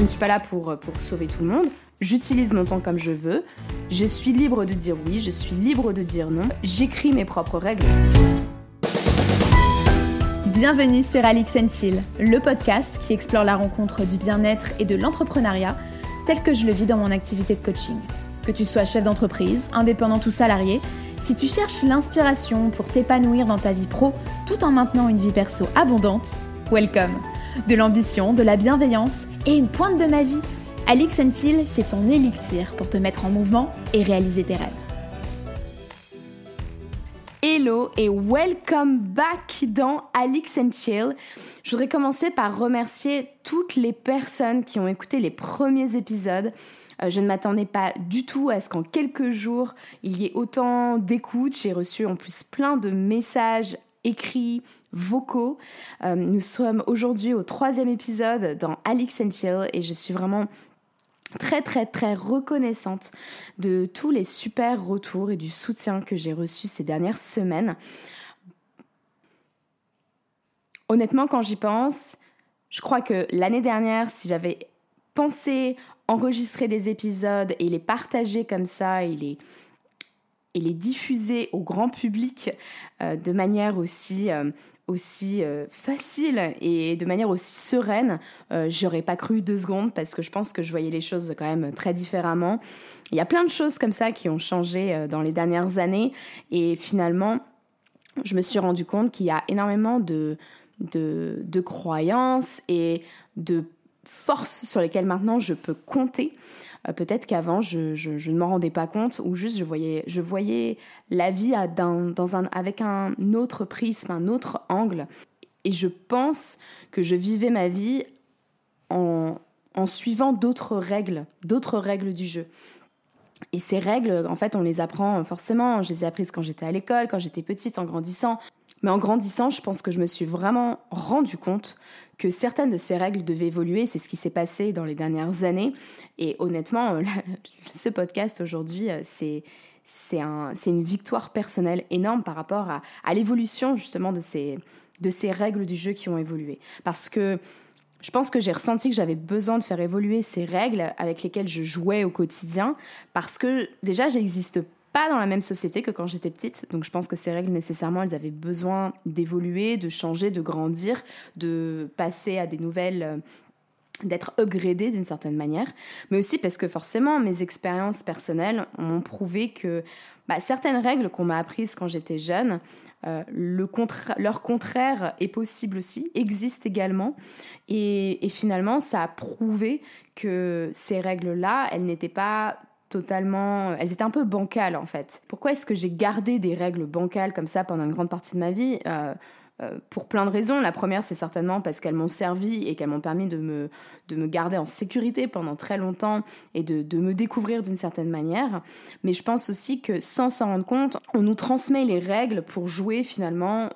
je ne suis pas là pour, pour sauver tout le monde. J'utilise mon temps comme je veux. Je suis libre de dire oui, je suis libre de dire non. J'écris mes propres règles. Bienvenue sur Alix Chill, le podcast qui explore la rencontre du bien-être et de l'entrepreneuriat tel que je le vis dans mon activité de coaching. Que tu sois chef d'entreprise, indépendant ou salarié, si tu cherches l'inspiration pour t'épanouir dans ta vie pro tout en maintenant une vie perso abondante, welcome De l'ambition, de la bienveillance et une pointe de magie, Alix Chill, c'est ton élixir pour te mettre en mouvement et réaliser tes rêves. Hello et welcome back dans Alix Chill. Je voudrais commencer par remercier toutes les personnes qui ont écouté les premiers épisodes. Euh, je ne m'attendais pas du tout à ce qu'en quelques jours, il y ait autant d'écoutes. J'ai reçu en plus plein de messages écrits, vocaux. Euh, nous sommes aujourd'hui au troisième épisode dans Alix Chill et je suis vraiment très très très reconnaissante de tous les super retours et du soutien que j'ai reçu ces dernières semaines. Honnêtement, quand j'y pense, je crois que l'année dernière, si j'avais pensé enregistrer des épisodes et les partager comme ça et les, et les diffuser au grand public euh, de manière aussi euh, aussi euh, facile et de manière aussi sereine, j'aurais pas cru deux secondes parce que je pense que je voyais les choses quand même très différemment. Il y a plein de choses comme ça qui ont changé dans les dernières années et finalement, je me suis rendu compte qu'il y a énormément de, de, de croyances et de forces sur lesquelles maintenant je peux compter. Euh, peut-être qu'avant, je, ne m'en rendais pas compte ou juste je voyais, je voyais la vie un, avec un autre prisme, un autre angle. Et je pense que je vivais ma vie en, en suivant d'autres règles, d'autres règles du jeu. Et ces règles, en fait, on les apprend forcément. Je les ai apprises quand j'étais à l'école, quand j'étais petite, en grandissant. Mais en grandissant, je pense que je me suis vraiment rendu compte que certaines de ces règles devaient évoluer. C'est ce qui s'est passé dans les dernières années. Et honnêtement, ce podcast aujourd'hui, euh, c'est c'est un, une victoire personnelle énorme par rapport à, à l'évolution justement de ces, de ces règles du jeu qui ont évolué. Parce que je pense que j'ai ressenti que j'avais besoin de faire évoluer ces règles avec lesquelles je jouais au quotidien parce que déjà j'existe pas dans la même société que quand j'étais petite. Donc je pense que ces règles, nécessairement, elles avaient besoin d'évoluer, de changer, de grandir, de passer à des nouvelles euh, d'être upgradées d'une certaine manière, mais aussi parce que forcément mes expériences personnelles m'ont prouvé que bah, certaines règles qu'on m'a apprises quand j'étais jeune, euh, le leur contraire est possible aussi, existe également, et, et finalement ça a prouvé que ces règles-là, elles n'étaient pas totalement... Elles étaient un peu bancales en fait. Pourquoi est-ce que j'ai gardé des règles bancales comme ça pendant une grande partie de ma vie euh, euh, pour plein de raisons. La première, c'est certainement parce qu'elles m'ont servi et qu'elles m'ont permis de me, de me garder en sécurité pendant très longtemps et de, de me découvrir d'une certaine manière. Mais je pense aussi que sans s'en rendre compte, on nous transmet les règles pour jouer finalement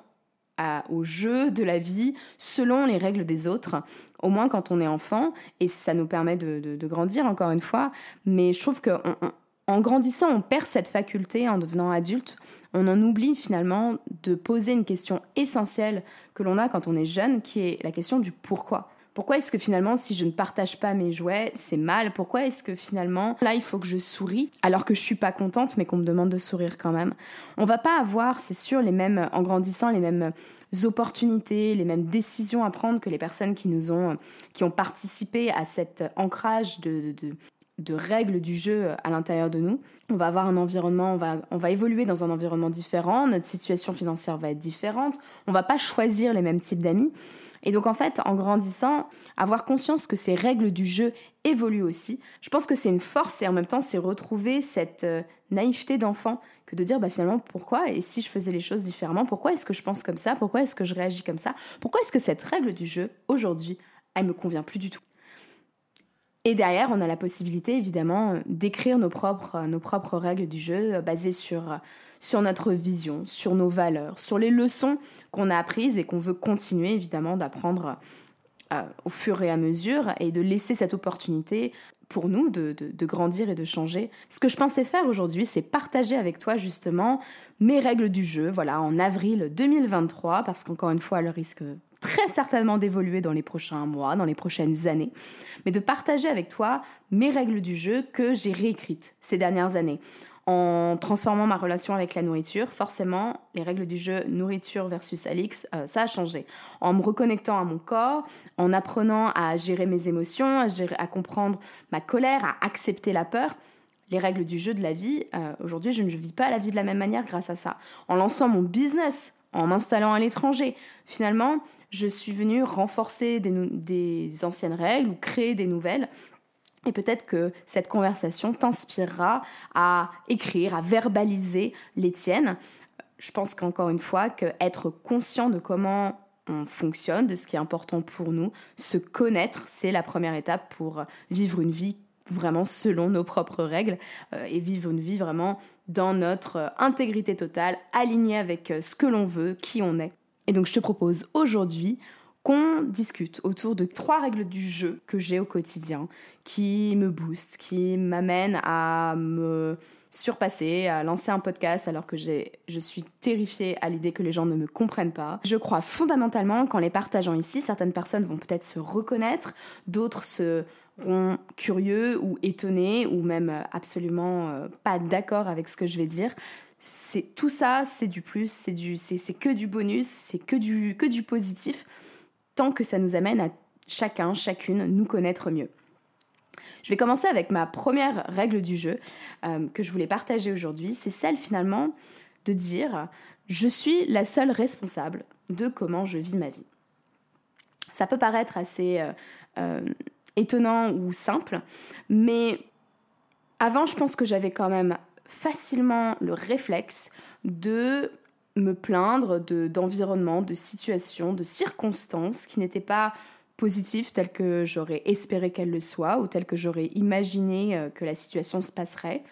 au jeu de la vie selon les règles des autres, au moins quand on est enfant, et ça nous permet de, grandir encore une fois, mais je trouve qu'en grandissant, on perd cette faculté en devenant adulte, on en oublie finalement de poser une question essentielle que l'on a quand on est jeune, qui est la question du pourquoi. Pourquoi est-ce que finalement, si je ne partage pas mes jouets, c'est mal? Pourquoi est-ce que finalement, là, il faut que je souris alors que je suis pas contente, mais qu'on me demande de sourire quand même? On va pas avoir, c'est sûr, les mêmes, en grandissant, les mêmes opportunités, les mêmes décisions à prendre que les personnes qui nous ont, qui ont participé à cet ancrage de, de, règles du jeu à l'intérieur de nous. On va avoir un environnement, on va, on va évoluer dans un environnement différent, notre situation financière va être différente, on va pas choisir les mêmes types d'amis. Et donc en fait, en grandissant, avoir conscience que ces règles du jeu évoluent aussi, je pense que c'est une force et en même temps c'est retrouver cette euh, naïveté d'enfant que de dire bah finalement pourquoi et si je faisais les choses différemment, pourquoi est-ce que je pense comme ça, pourquoi est-ce que je réagis comme ça, pourquoi est-ce que cette règle du jeu aujourd'hui, elle me convient plus du tout? Et derrière, on a la possibilité évidemment d'écrire nos propres, nos propres règles du jeu euh, basées sur sur notre vision, sur nos valeurs, sur les leçons qu'on a apprises et qu'on veut continuer évidemment d'apprendre euh, au fur et à mesure et de laisser cette opportunité pour nous de, de, grandir et de changer. Ce que je pensais faire aujourd'hui, c'est partager avec toi justement mes règles du jeu, voilà, en avril 2023, parce qu'encore une fois, le risque très certainement d'évoluer dans les prochains mois, dans les prochaines années, mais de partager avec toi mes règles du jeu que j'ai réécrites ces dernières années. En transformant ma relation avec la nourriture, forcément, les règles du jeu nourriture versus Alix, euh, ça a changé. En me reconnectant à mon corps, en apprenant à gérer mes émotions, à, comprendre ma colère, à accepter la peur, les règles du jeu de la vie, euh, aujourd'hui, je ne vis pas la vie de la même manière grâce à ça. En lançant mon business, en m'installant à l'étranger, finalement, je suis venue renforcer des, anciennes règles ou créer des nouvelles. Et peut-être que cette conversation t'inspirera à écrire, à verbaliser les tiennes. Je pense qu'encore une fois, que être conscient de comment on fonctionne, de ce qui est important pour nous, se connaître, c'est la première étape pour vivre une vie vraiment selon nos propres règles euh, et vivre une vie vraiment dans notre euh, intégrité totale, alignée avec euh, ce que l'on veut, qui on est. Et donc je te propose aujourd'hui qu'on discute autour de trois règles du jeu que j'ai au quotidien, qui me boostent, qui m'amènent à me surpasser, à lancer un podcast alors que je suis terrifiée à l'idée que les gens ne me comprennent pas. Je crois fondamentalement qu'en les partageant ici, certaines personnes vont peut-être se reconnaître, d'autres seront curieux ou étonnés ou même absolument euh, pas d'accord avec ce que je vais dire c'est tout ça, c'est du plus, c'est du, c'est que du bonus, c'est que du, que du positif, tant que ça nous amène à chacun, chacune, nous connaître mieux. Je vais commencer avec ma première règle du jeu euh, que je voulais partager aujourd'hui. C'est celle finalement de dire je suis la seule responsable de comment je vis ma vie. Ça peut paraître assez euh, euh, étonnant ou simple, mais avant, je pense que j'avais quand même facilement le réflexe de me plaindre d'environnements, de, situations, de circonstances qui n'étaient pas positives telles que j'aurais espéré qu'elles le soient ou telles que j'aurais imaginé euh, que la situation se passerait.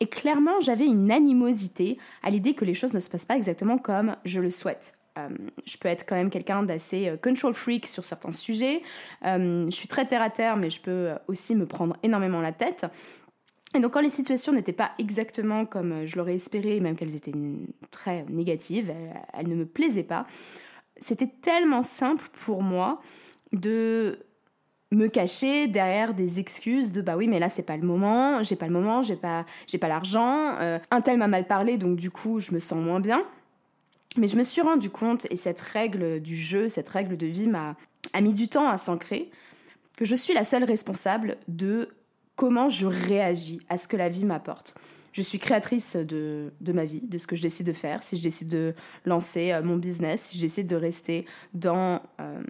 Et clairement, j'avais une animosité à l'idée que les choses ne se passent pas exactement comme je le souhaite. Euh, je peux être quand même quelqu'un d'assez euh, control freak sur certains sujets. je suis très terre à terre, mais je peux aussi me prendre énormément la tête. Et donc quand les situations n'étaient pas exactement comme je l'aurais espéré, même qu'elles étaient très négatives, elles, ne me plaisaient pas, c'était tellement simple pour moi de me cacher derrière des excuses de bah oui mais là c'est pas le moment, j'ai pas le moment, j'ai pas j'ai pas l'argent, euh, un tel m'a mal parlé donc du coup je me sens moins bien. Mais je me suis rendu compte et cette règle du jeu, cette règle de vie m'a a mis du temps à s'ancrer que je suis la seule responsable de comment je réagis à ce que la vie m'apporte. Je suis créatrice de, ma vie, de ce que je décide de faire. Si je décide de lancer euh, mon business, si je décide de rester dans, euh,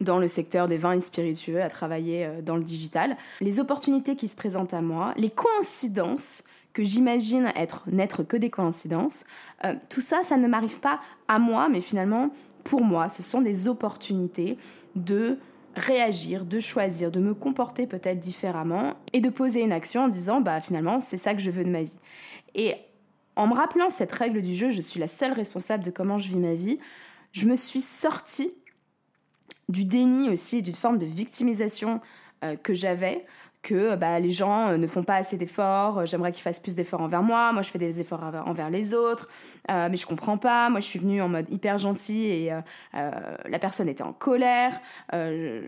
dans le secteur des vins et spiritueux, à travailler euh, dans le digital, les opportunités qui se présentent à moi, les coïncidences que j'imagine être n'être que des coïncidences, tout ça, ça ne m'arrive pas à moi, mais finalement pour moi, ce sont des opportunités de réagir, de choisir, de me comporter peut-être différemment et de poser une action en disant bah finalement c'est ça que je veux de ma vie. Et en me rappelant cette règle du jeu, je suis la seule responsable de comment je vis ma vie, je me suis sortie du déni aussi, d'une forme de victimisation euh, que j'avais que bah, les gens euh, ne font pas assez d'efforts, euh, j'aimerais qu'ils fassent plus d'efforts envers moi, moi je fais des efforts envers les autres, euh, mais je comprends pas, moi je suis venue en mode hyper gentil et la personne était en colère,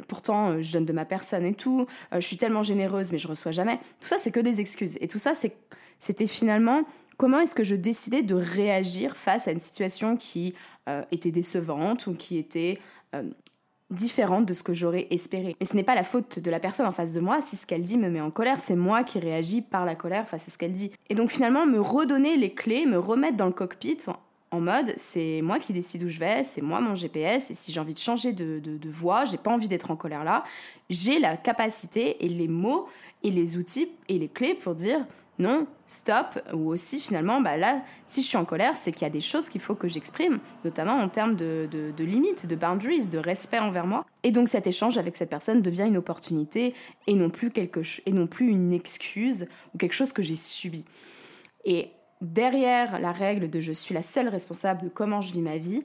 pourtant je donne de ma personne et tout, je suis tellement généreuse mais je reçois jamais. Tout ça c'est que des excuses et tout ça c'était finalement comment est-ce que je décidais de réagir face à une situation qui était décevante ou qui était différente de ce que j'aurais espéré. Mais ce n'est pas la faute de la personne en face de moi si ce qu'elle dit me met en colère, c'est moi qui réagis par la colère face à ce qu'elle dit. Et donc finalement, me redonner les clés, me remettre dans le cockpit en mode c'est moi qui décide où je vais, c'est moi mon GPS, et si j'ai envie de changer de, de, de voie, j'ai pas envie d'être en colère là, j'ai la capacité et les mots et les outils et les clés pour dire non, stop, ou aussi finalement, bah là, si je suis en colère, c'est qu'il y a des choses qu'il faut que j'exprime, notamment en termes de, de, limites, de boundaries, de respect envers moi. Et donc cet échange avec cette personne devient une opportunité et non plus, quelque, et non plus une excuse ou quelque chose que j'ai subi. Et derrière la règle de je suis la seule responsable de comment je vis ma vie,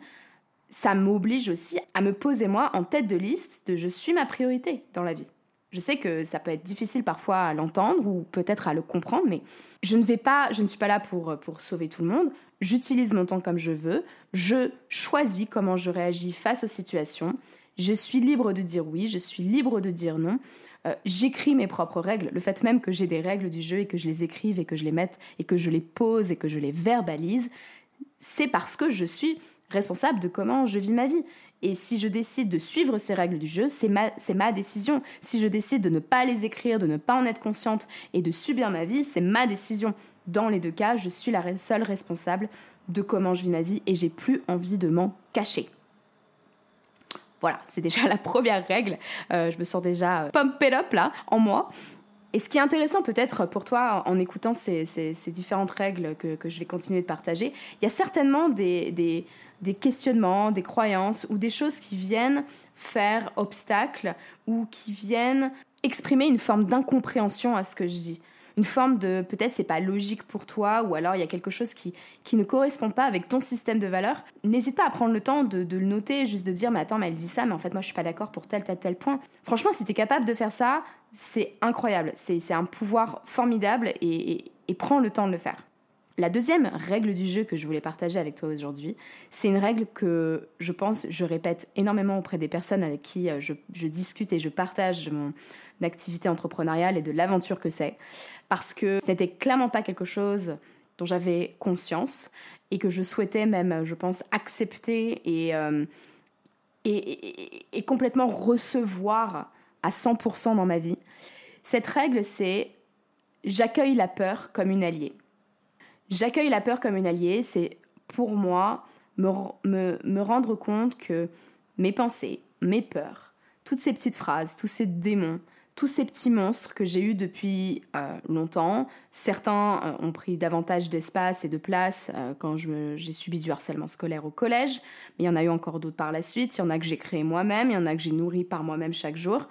ça m'oblige aussi à me poser moi en tête de liste de je suis ma priorité dans la vie. Je sais que ça peut être difficile parfois à l'entendre ou peut-être à le comprendre, mais je ne vais pas, je ne suis pas là pour, pour sauver tout le monde. J'utilise mon temps comme je veux. Je choisis comment je réagis face aux situations. Je suis libre de dire oui, je suis libre de dire non. Euh, j'écris mes propres règles. Le fait même que j'ai des règles du jeu et que je les écrive et que je les mette et que je les pose et que je les verbalise, c'est parce que je suis responsable de comment je vis ma vie. Et si je décide de suivre ces règles du jeu, c'est ma, ma décision. Si je décide de ne pas les écrire, de ne pas en être consciente et de subir ma vie, c'est ma décision. Dans les deux cas, je suis la seule responsable de comment je vis ma vie et j'ai plus envie de m'en cacher. Voilà, c'est déjà la première règle. Euh, je me sens déjà pumped up là, en moi. Et ce qui est intéressant peut-être pour toi en écoutant ces, différentes règles que, je vais continuer de partager, il y a certainement des, des, questionnements, des croyances ou des choses qui viennent faire obstacle ou qui viennent exprimer une forme d'incompréhension à ce que je dis une forme de peut-être c'est pas logique pour toi ou alors il y a quelque chose qui, qui ne correspond pas avec ton système de valeurs, n'hésite pas à prendre le temps de, le noter, juste de dire mais attends mais elle dit ça mais en fait moi je suis pas d'accord pour tel tel tel point. Franchement si tu es capable de faire ça, c'est incroyable, c'est un pouvoir formidable et, et, prends le temps de le faire. La deuxième règle du jeu que je voulais partager avec toi aujourd'hui, c'est une règle que je pense, je répète énormément auprès des personnes avec qui euh, je, discute et je partage mon, d'activité entrepreneuriale et de l'aventure que c'est. Parce que ce n'était clairement pas quelque chose dont j'avais conscience et que je souhaitais même, je pense, accepter euh, et, et, complètement recevoir à 100% dans ma vie. Cette règle, c'est j'accueille la peur comme une alliée. J'accueille la peur comme une alliée, c'est pour moi me, me, rendre compte que mes pensées, mes peurs, toutes ces petites phrases, tous ces démons, tous ces petits monstres que j'ai eus depuis euh, longtemps. Certains euh, ont pris davantage d'espace et de place euh, quand j'ai subi du harcèlement scolaire au collège, mais il y en a eu encore d'autres par la suite. Il y en a que j'ai créé moi-même, il y en a que j'ai nourri par moi-même chaque jour.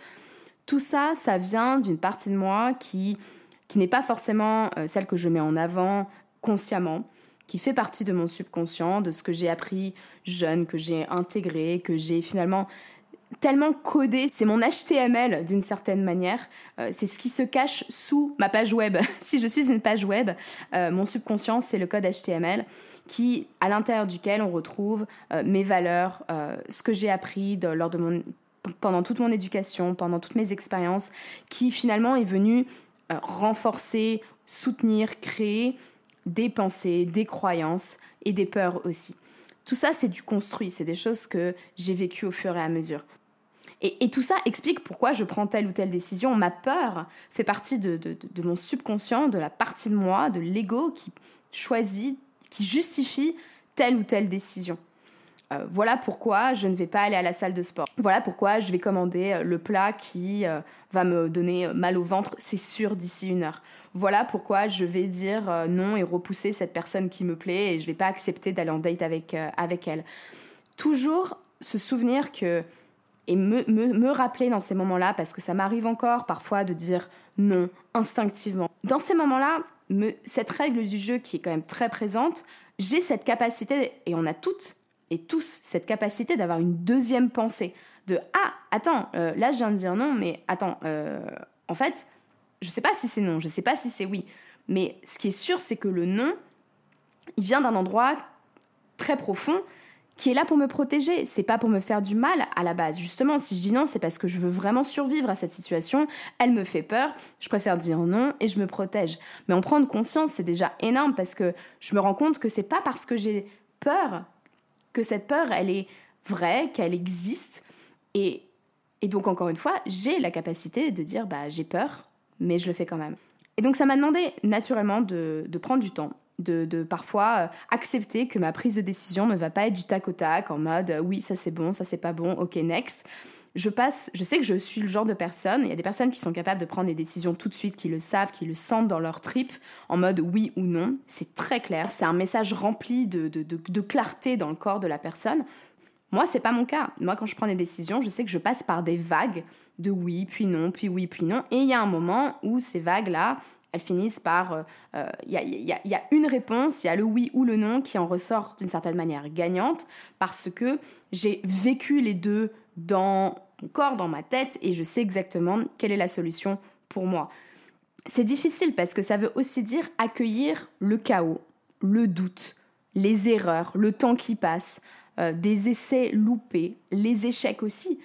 Tout ça, ça vient d'une partie de moi qui, qui n'est pas forcément celle que je mets en avant consciemment, qui fait partie de mon subconscient, de ce que j'ai appris jeune, que j'ai intégré, que j'ai finalement tellement codé, c'est mon HTML d'une certaine manière, euh, c'est ce qui se cache sous ma page web. si je suis une page web, euh, mon subconscient, c'est le code HTML qui, à l'intérieur duquel on retrouve euh, mes valeurs, ce que j'ai appris lors de mon, pendant toute mon éducation, pendant toutes mes expériences, qui finalement est venu renforcer, soutenir, créer des pensées, des croyances et des peurs aussi. Tout ça, c'est du construit, c'est des choses que j'ai vécues au fur et à mesure. Et, tout ça explique pourquoi je prends telle ou telle décision. Ma peur fait partie de, mon subconscient, de la partie de moi, de l'ego qui choisit, qui justifie telle ou telle décision. Euh, voilà pourquoi je ne vais pas aller à la salle de sport. Voilà pourquoi je vais commander euh, le plat qui euh, va me donner mal au ventre, c'est sûr, d'ici une heure. Voilà pourquoi je vais dire non et repousser cette personne qui me plaît et je ne vais pas accepter d'aller en date avec, avec elle. Toujours se souvenir que et me, me, rappeler dans ces moments-là, parce que ça m'arrive encore parfois de dire non instinctivement. Dans ces moments-là, cette règle du jeu qui est quand même très présente, j'ai cette capacité, et on a toutes et tous cette capacité d'avoir une deuxième pensée, de ah attends, euh, là je viens de dire non, mais attends, euh, en fait, je sais pas si c'est non, je sais pas si c'est oui, mais ce qui est sûr, c'est que le non, il vient d'un endroit très profond qui est là pour me protéger. C'est pas pour me faire du mal à la base. Justement, si je dis non, c'est parce que je veux vraiment survivre à cette situation. Elle me fait peur. Je préfère dire non et je me protège. Mais en prendre conscience, c'est déjà énorme parce que je me rends compte que c'est pas parce que j'ai peur que cette peur, elle est vraie, qu'elle existe. Et, et donc, encore une fois, j'ai la capacité de dire bah, j'ai peur, mais je le fais quand même. Et donc, ça m'a demandé naturellement de, de prendre du temps de, parfois euh, accepter que ma prise de décision ne va pas être du tac au tac, en mode euh, oui, ça c'est bon, ça c'est pas bon, ok, next. Je passe, je sais que je suis le genre de personne, il y a des personnes qui sont capables de prendre des décisions tout de suite, qui le savent, qui le sentent dans leur trip, en mode oui ou non. C'est très clair, c'est un message rempli de, de, clarté dans le corps de la personne. Moi, c'est pas mon cas. Moi, quand je prends des décisions, je sais que je passe par des vagues de oui, puis non, puis oui, puis non. Et il y a un moment où ces vagues-là, elles finissent par... Il euh, euh, y, a, une réponse, il y a le oui ou le non qui en ressort d'une certaine manière gagnante parce que j'ai vécu les deux dans mon corps, dans ma tête, et je sais exactement quelle est la solution pour moi. C'est difficile parce que ça veut aussi dire accueillir le chaos, le doute, les erreurs, le temps qui passe, euh, des essais loupés, les échecs aussi.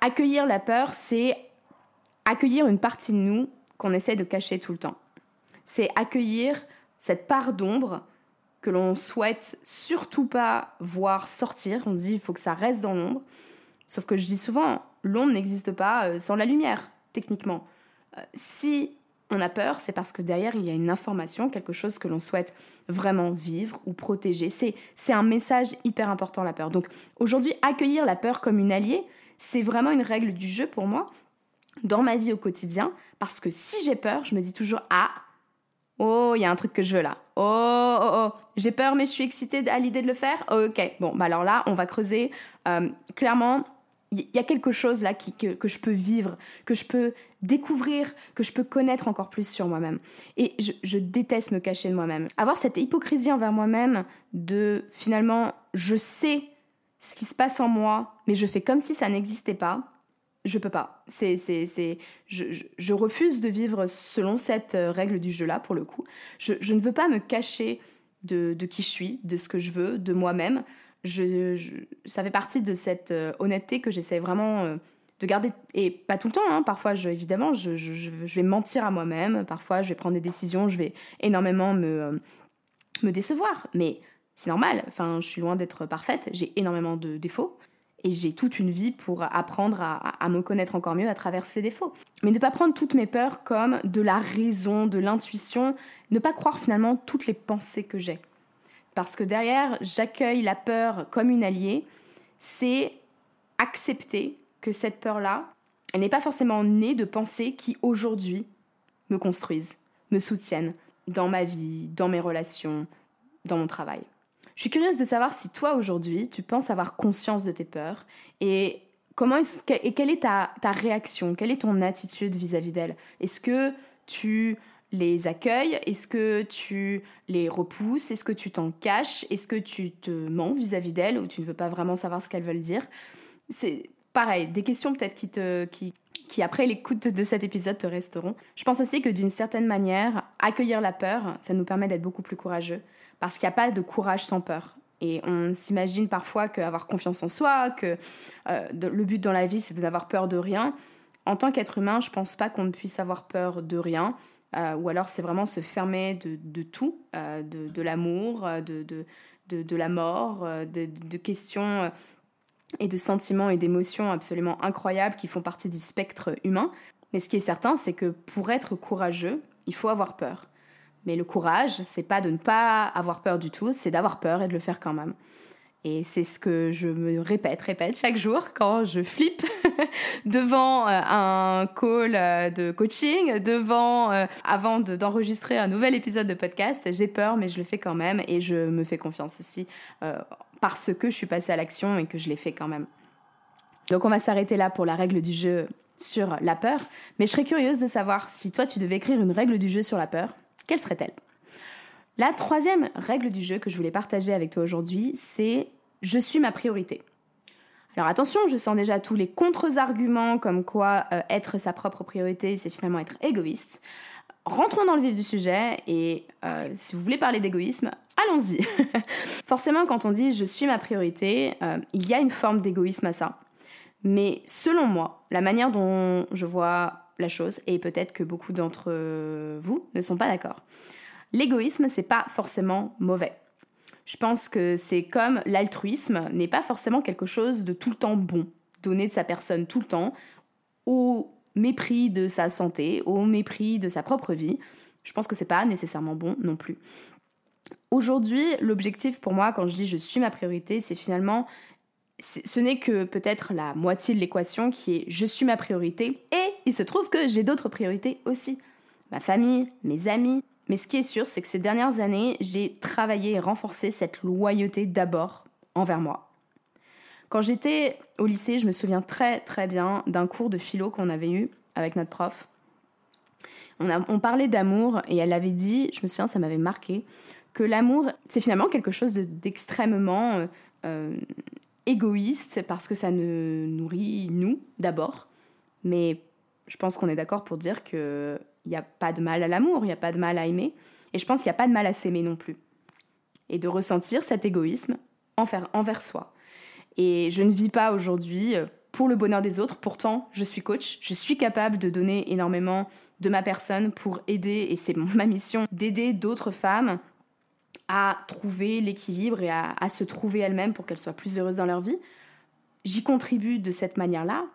Accueillir la peur, c'est accueillir une partie de nous qu'on essaie de cacher tout le temps. C'est accueillir cette part d'ombre que l'on souhaite surtout pas voir sortir. On dit il faut que ça reste dans l'ombre. Sauf que je dis souvent, l'ombre n'existe pas euh, sans la lumière, techniquement. Euh, si on a peur, c'est parce que derrière, il y a une information, quelque chose que l'on souhaite vraiment vivre ou protéger. C'est un message hyper important, la peur. Donc aujourd'hui, accueillir la peur comme une alliée, c'est vraiment une règle du jeu pour moi dans ma vie au quotidien. Parce que si j'ai peur, je me dis toujours, ah, oh, il y a un truc que je veux là. Oh, oh, oh, j'ai peur, mais je suis excitée à l'idée de le faire. Ok, bon, bah alors là, on va creuser. Euh, clairement, il y a quelque chose là qui, que, je peux vivre, que je peux découvrir, que je peux connaître encore plus sur moi-même. Et je, déteste me cacher de moi-même. Avoir cette hypocrisie envers moi-même de finalement, je sais ce qui se passe en moi, mais je fais comme si ça n'existait pas. Je peux pas. C'est, c'est, c'est, je, refuse de vivre selon cette euh, règle du jeu-là, pour le coup. Je, ne veux pas me cacher de, de qui je suis, de ce que je veux, de moi-même je, ça fait partie de cette euh, honnêteté que j'essaie vraiment euh, de garder. Et pas tout le temps, hein. parfois, évidemment, je, vais mentir à moi-même, parfois, je vais prendre des décisions, je vais énormément me, euh, me décevoir. Mais c'est normal, enfin, je suis loin d'être parfaite, j'ai énormément de défauts. Et j'ai toute une vie pour apprendre à, me connaître encore mieux à travers ces défauts. Mais ne pas prendre toutes mes peurs comme de la raison, de l'intuition, ne pas croire finalement toutes les pensées que j'ai parce que derrière, j'accueille la peur comme une alliée, c'est accepter que cette peur-là, elle n'est pas forcément née de pensées qui aujourd'hui me construisent, me soutiennent dans ma vie, dans mes relations, dans mon travail. Je suis curieuse de savoir si toi aujourd'hui, tu penses avoir conscience de tes peurs et comment et quelle est ta, ta réaction, quelle est ton attitude vis-à-vis d'elles? Est-ce que tu les accueilles? Est-ce que tu les repousses? Est-ce que tu t'en caches? Est-ce que tu te mens vis-à-vis d'elles ou tu ne veux pas vraiment savoir ce qu'elles veulent dire? C'est pareil, des questions peut-être qui te qui qui après l'écoute de cet épisode te resteront. Je pense aussi que d'une certaine manière, accueillir la peur, ça nous permet d'être beaucoup plus courageux parce qu'il n'y a pas de courage sans peur. Et on s'imagine parfois qu'avoir confiance en soi, que euh, le but dans la vie, c'est d'avoir peur de rien. En tant qu'être humain, je pense pas qu'on ne puisse avoir peur de rien. Euh, ou alors c'est vraiment se fermer de, tout, euh, de, l'amour, euh, de, de, la mort, de, questions et de sentiments et d'émotions absolument incroyables qui font partie du spectre humain. Mais ce qui est certain, c'est que pour être courageux, il faut avoir peur. Mais le courage, c'est pas de ne pas avoir peur du tout, c'est d'avoir peur et de le faire quand même. Et c'est ce que je me répète, répète chaque jour quand je flippe devant euh, un call euh, de coaching, devant, euh, avant d'enregistrer un nouvel épisode de podcast. J'ai peur, mais je le fais quand même et je me fais confiance aussi parce que je suis passée à l'action et que je l'ai fait quand même. Donc on va s'arrêter là pour la règle du jeu sur la peur. Mais je serais curieuse de savoir si toi tu devais écrire une règle du jeu sur la peur, quelle serait-elle? La troisième règle du jeu que je voulais partager avec toi aujourd'hui, c'est je suis ma priorité. Alors attention, je sens déjà tous les contre-arguments comme quoi euh, être sa propre priorité, c'est finalement être égoïste. Rentrons dans le vif du sujet et euh, si vous voulez parler d'égoïsme, allons-y. Forcément, quand on dit je suis ma priorité, euh, il y a une forme d'égoïsme à ça. Mais selon moi, la manière dont je vois la chose, et peut-être que beaucoup d'entre vous ne sont pas d'accord, l'égoïsme, c'est pas forcément mauvais. Je pense que c'est comme l'altruisme n'est pas forcément quelque chose de tout le temps bon, donner de sa personne tout le temps, au mépris de sa santé, au mépris de sa propre vie. Je pense que c'est pas nécessairement bon non plus. Aujourd'hui, l'objectif pour moi, quand je dis je suis ma priorité, c'est finalement, ce n'est que peut-être la moitié de l'équation qui est je suis ma priorité, et il se trouve que j'ai d'autres priorités aussi. Ma famille, mes amis, mais ce qui est sûr, c'est que ces dernières années, j'ai travaillé et renforcé cette loyauté d'abord envers moi. Quand j'étais au lycée, je me souviens très très bien d'un cours de philo qu'on avait eu avec notre prof. On, parlait d'amour et elle avait dit, je me souviens, ça m'avait marqué, que l'amour, c'est finalement quelque chose d'extrêmement euh, euh, égoïste parce que ça ne nourrit nous d'abord. Mais je pense qu'on est d'accord pour dire qu'il n'y a pas de mal à l'amour, il n'y a pas de mal à aimer. Et je pense qu'il n'y a pas de mal à s'aimer non plus. Et de ressentir cet égoïsme envers, soi. Et je ne vis pas aujourd'hui euh, pour le bonheur des autres. Pourtant, je suis coach. Je suis capable de donner énormément de ma personne pour aider, et c'est ma mission, d'aider d'autres femmes à trouver l'équilibre et à, se trouver elles-mêmes pour qu'elles soient plus heureuses dans leur vie. J'y contribue de cette manière-là,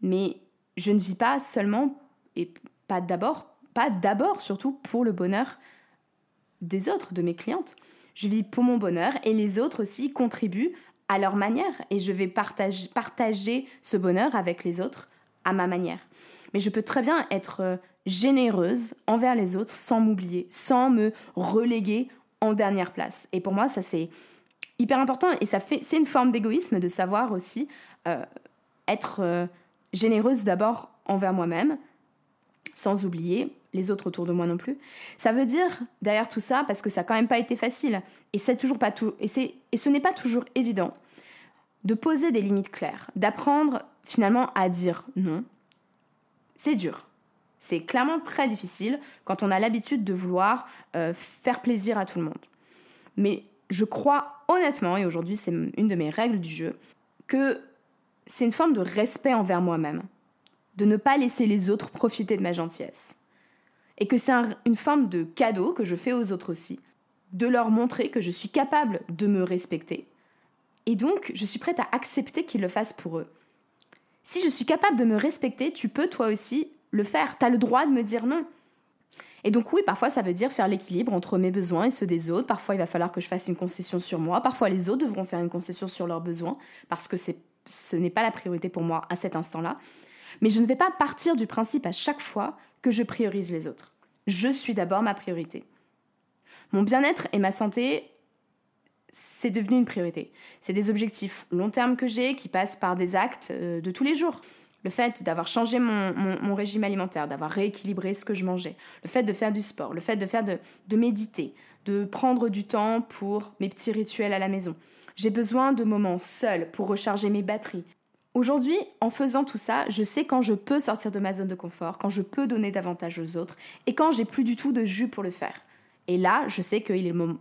mais je ne vis pas seulement et pas d'abord, pas d'abord surtout pour le bonheur des autres, de mes clientes. Je vis pour mon bonheur et les autres aussi contribuent à leur manière et je vais partager, partager ce bonheur avec les autres à ma manière. Mais je peux très bien être euh, généreuse envers les autres sans m'oublier, sans me reléguer en dernière place. Et pour moi, ça c'est hyper important et ça fait, c'est une forme d'égoïsme de savoir aussi euh, être euh, généreuse d'abord envers moi-même, sans oublier les autres autour de moi non plus. Ça veut dire derrière tout ça, parce que ça n'a quand même pas été facile, et c'est toujours pas tout, et, c'est, et ce n'est pas toujours évident, de poser des limites claires, d'apprendre finalement à dire non. C'est dur. C'est clairement très difficile quand on a l'habitude de vouloir euh, faire plaisir à tout le monde. Mais je crois honnêtement, et aujourd'hui c'est une de mes règles du jeu, que c'est une forme de respect envers moi-même, de ne pas laisser les autres profiter de ma gentillesse. Et que c'est une forme de cadeau que je fais aux autres aussi, de leur montrer que je suis capable de me respecter. Et donc, je suis prête à accepter qu'ils le fassent pour eux. Si je suis capable de me respecter, tu peux toi aussi le faire. Tu as le droit de me dire non. Et donc oui, parfois ça veut dire faire l'équilibre entre mes besoins et ceux des autres. Parfois il va falloir que je fasse une concession sur moi. Parfois les autres devront faire une concession sur leurs besoins parce que ce n'est pas la priorité pour moi à cet instant-là. Mais je ne vais pas partir du principe à chaque fois que je priorise les autres. Je suis d'abord ma priorité. Mon bien-être et ma santé, c'est devenu une priorité. C'est des objectifs long terme que j'ai qui passent par des actes euh, de tous les jours. Le fait d'avoir changé mon, régime alimentaire, d'avoir rééquilibré ce que je mangeais, le fait de faire du sport, le fait de faire de méditer, de prendre du temps pour mes petits rituels à la maison, j'ai besoin de moments seuls pour recharger mes batteries. Aujourd'hui, en faisant tout ça, je sais quand je peux sortir de ma zone de confort, quand je peux donner davantage aux autres et quand j'ai plus du tout de jus pour le faire. Et là, je sais que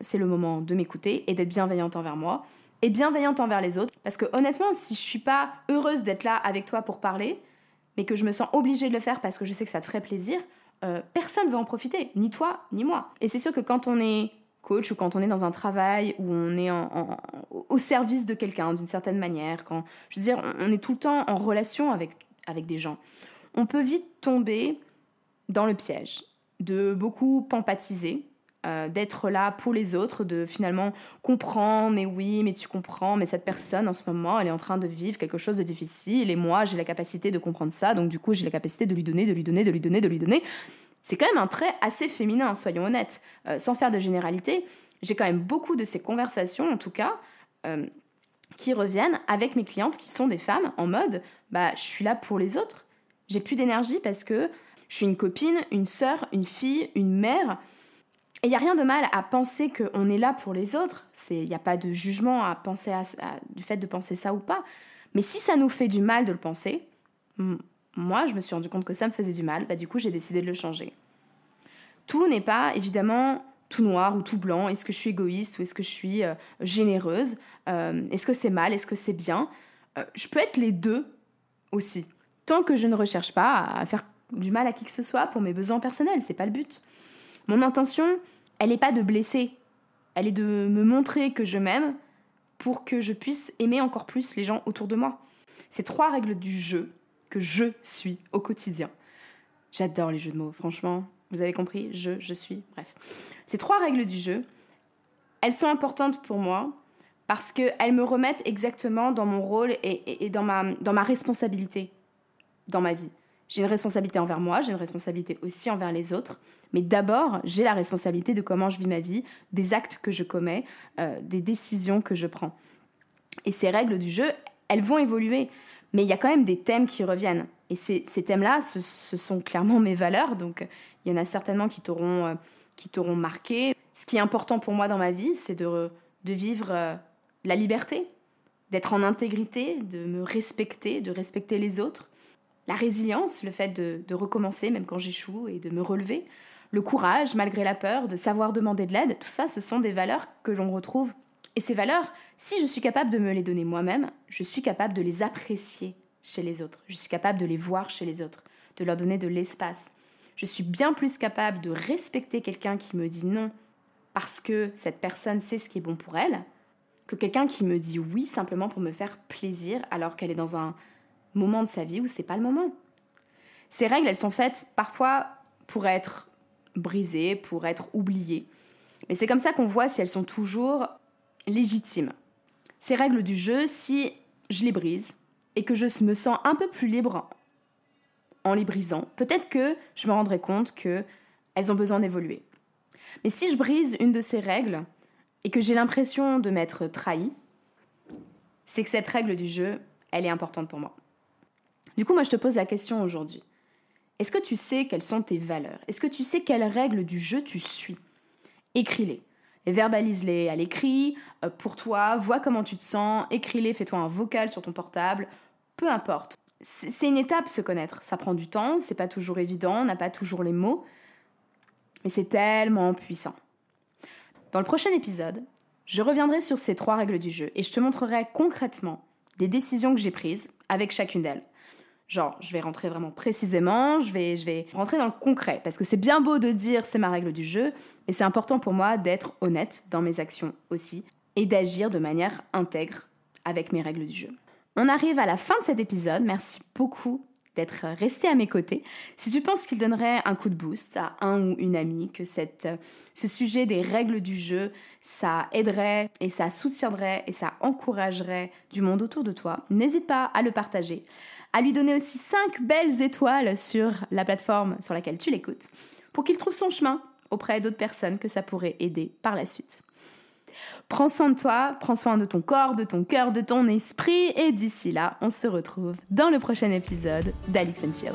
c'est le moment de m'écouter et d'être bienveillante envers moi et bienveillante envers les autres. Parce que honnêtement, si je suis pas heureuse d'être là avec toi pour parler, mais que je me sens obligée de le faire parce que je sais que ça te ferait plaisir, euh, personne va en profiter, ni toi, ni moi. Et c'est sûr que quand on est coach ou quand on est dans un travail où on est au service de quelqu'un d'une certaine manière, quand je veux dire, on est tout le temps en relation avec, avec des gens, on peut vite tomber dans le piège de beaucoup empathiser, euh, d'être là pour les autres, de finalement comprendre, mais oui, mais tu comprends, mais cette personne en ce moment, elle est en train de vivre quelque chose de difficile et moi, j'ai la capacité de comprendre ça, donc du coup, j'ai la capacité de lui donner, de lui donner, de lui donner, de lui donner. C'est quand même un trait assez féminin, soyons honnêtes. Euh, sans faire de généralité, j'ai quand même beaucoup de ces conversations, en tout cas, euh, qui reviennent avec mes clientes qui sont des femmes en mode bah, je suis là pour les autres. J'ai plus d'énergie parce que je suis une copine, une sœur, une fille, une mère. Et il n'y a rien de mal à penser qu'on est là pour les autres. Il n'y a pas de jugement à penser du fait de penser ça ou pas. Mais si ça nous fait du mal de le penser, moi, je me suis rendu compte que ça me faisait du mal, bah, du coup, j'ai décidé de le changer. Tout n'est pas évidemment tout noir ou tout blanc. Est-ce que je suis égoïste ou est-ce que je suis euh, généreuse? Euh, Est-ce que c'est mal? Est-ce que c'est bien? Euh, Je peux être les deux aussi. Tant que je ne recherche pas à faire du mal à qui que ce soit pour mes besoins personnels, c'est pas le but. Mon intention, elle n'est pas de blesser, elle est de me montrer que je m'aime pour que je puisse aimer encore plus les gens autour de moi. Ces trois règles du jeu que je suis au quotidien. J'adore les jeux de mots, franchement. Vous avez compris Je, je suis, bref. Ces trois règles du jeu, elles sont importantes pour moi parce qu'elles me remettent exactement dans mon rôle et, dans, ma, dans ma responsabilité dans ma vie. J'ai une responsabilité envers moi, j'ai une responsabilité aussi envers les autres, mais d'abord, j'ai la responsabilité de comment je vis ma vie, des actes que je commets, euh, des décisions que je prends. Et ces règles du jeu, elles vont évoluer. Mais il y a quand même des thèmes qui reviennent. Et ces, thèmes-là, ce, sont clairement mes valeurs. Donc, il y en a certainement qui t'auront, euh, qui t'auront marqué. Ce qui est important pour moi dans ma vie, c'est de, de vivre euh, la liberté, d'être en intégrité, de me respecter, de respecter les autres. La résilience, le fait de, de recommencer même quand j'échoue et de me relever. Le courage malgré la peur, de savoir demander de l'aide, tout ça, ce sont des valeurs que l'on retrouve. Et ces valeurs, si je suis capable de me les donner moi-même, je suis capable de les apprécier chez les autres. Je suis capable de les voir chez les autres, de leur donner de l'espace. Je suis bien plus capable de respecter quelqu'un qui me dit non parce que cette personne sait ce qui est bon pour elle, que quelqu'un qui me dit oui simplement pour me faire plaisir alors qu'elle est dans un moment de sa vie où c'est pas le moment. Ces règles, elles sont faites parfois pour être brisées, pour être oubliées. Mais c'est comme ça qu'on voit si elles sont toujours légitimes. Ces règles du jeu, si je les brise et que je me sens un peu plus libre en les brisant, peut-être que je me rendrai compte que elles ont besoin d'évoluer. Mais si je brise une de ces règles, et que j'ai l'impression de m'être trahi, c'est que cette règle du jeu, elle est importante pour moi. Du coup, moi, je te pose la question aujourd'hui. Est-ce que tu sais quelles sont tes valeurs? Est-ce que tu sais quelles règles du jeu tu suis? Écris-les. Verbalise-les à l'écrit, euh, pour toi, vois comment tu te sens, écris-les, fais-toi un vocal sur ton portable, peu importe. C'est une étape se connaître, ça prend du temps, c'est pas toujours évident, on n'a pas toujours les mots, mais c'est tellement puissant. Dans le prochain épisode, je reviendrai sur ces trois règles du jeu et je te montrerai concrètement des décisions que j'ai prises avec chacune d'elles. Genre, je vais rentrer vraiment précisément, je vais, rentrer dans le concret, parce que c'est bien beau de dire c'est ma règle du jeu, et c'est important pour moi d'être honnête dans mes actions aussi, et d'agir de manière intègre avec mes règles du jeu. On arrive à la fin de cet épisode, merci beaucoup d'être resté à mes côtés. Si tu penses qu'il donnerait un coup de boost à un ou une amie, que cette, ce sujet des règles du jeu, ça aiderait et ça soutiendrait et ça encouragerait du monde autour de toi, n'hésite pas à le partager, à lui donner aussi 5 belles étoiles sur la plateforme sur laquelle tu l'écoutes, pour qu'il trouve son chemin auprès d'autres personnes que ça pourrait aider par la suite. Prends soin de toi, prends soin de ton corps, de ton cœur, de ton esprit, et d'ici là, on se retrouve dans le prochain épisode d'Alix Chill.